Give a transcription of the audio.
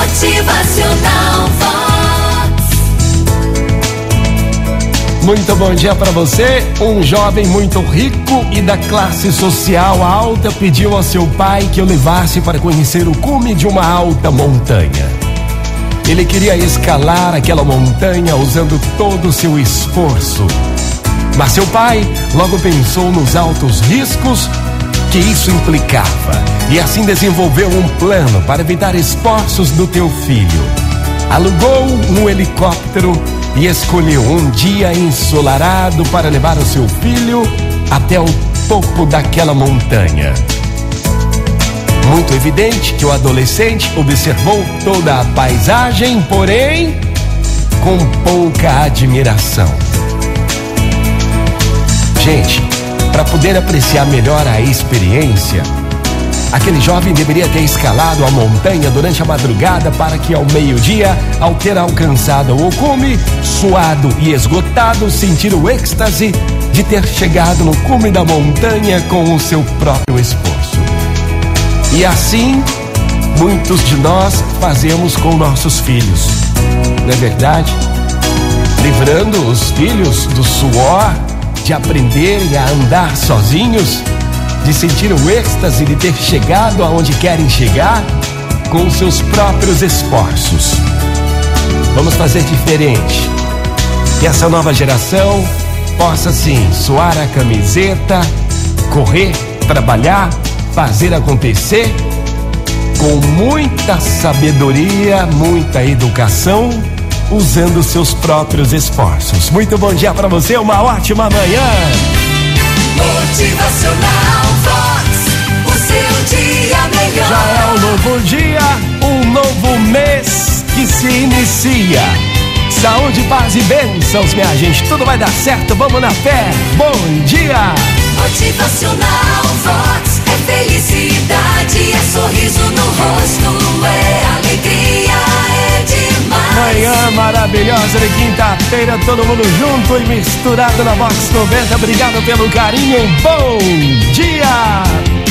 Motivacional Vox. Muito bom dia para você. Um jovem muito rico e da classe social alta pediu ao seu pai que o levasse para conhecer o cume de uma alta montanha. Ele queria escalar aquela montanha usando todo o seu esforço. Mas seu pai logo pensou nos altos riscos que isso implicava e assim desenvolveu um plano para evitar esforços do teu filho. Alugou um helicóptero e escolheu um dia ensolarado para levar o seu filho até o topo daquela montanha. Muito evidente que o adolescente observou toda a paisagem, porém com pouca admiração. Gente, para poder apreciar melhor a experiência, aquele jovem deveria ter escalado a montanha durante a madrugada para que ao meio-dia, ao ter alcançado o cume, suado e esgotado, sentir o êxtase de ter chegado no cume da montanha com o seu próprio esforço. E assim, muitos de nós fazemos com nossos filhos, não é verdade? Livrando os filhos do suor, de aprenderem a andar sozinhos, de sentir o êxtase de ter chegado aonde querem chegar com seus próprios esforços. Vamos fazer diferente. Que essa nova geração possa sim suar a camiseta, correr, trabalhar, fazer acontecer com muita sabedoria, muita educação usando seus próprios esforços. Muito bom dia para você, uma ótima manhã. Motivacional Vox. O seu dia melhor. Já é um novo dia, um novo mês que se inicia. Saúde, paz e bênçãos, minha gente. Tudo vai dar certo, vamos na fé. Bom dia! Motivacional Vox. É felicidade, é sorriso no rosto, maravilhosa de quinta-feira, todo mundo junto e misturado na Box 90. Obrigado pelo carinho. Bom dia!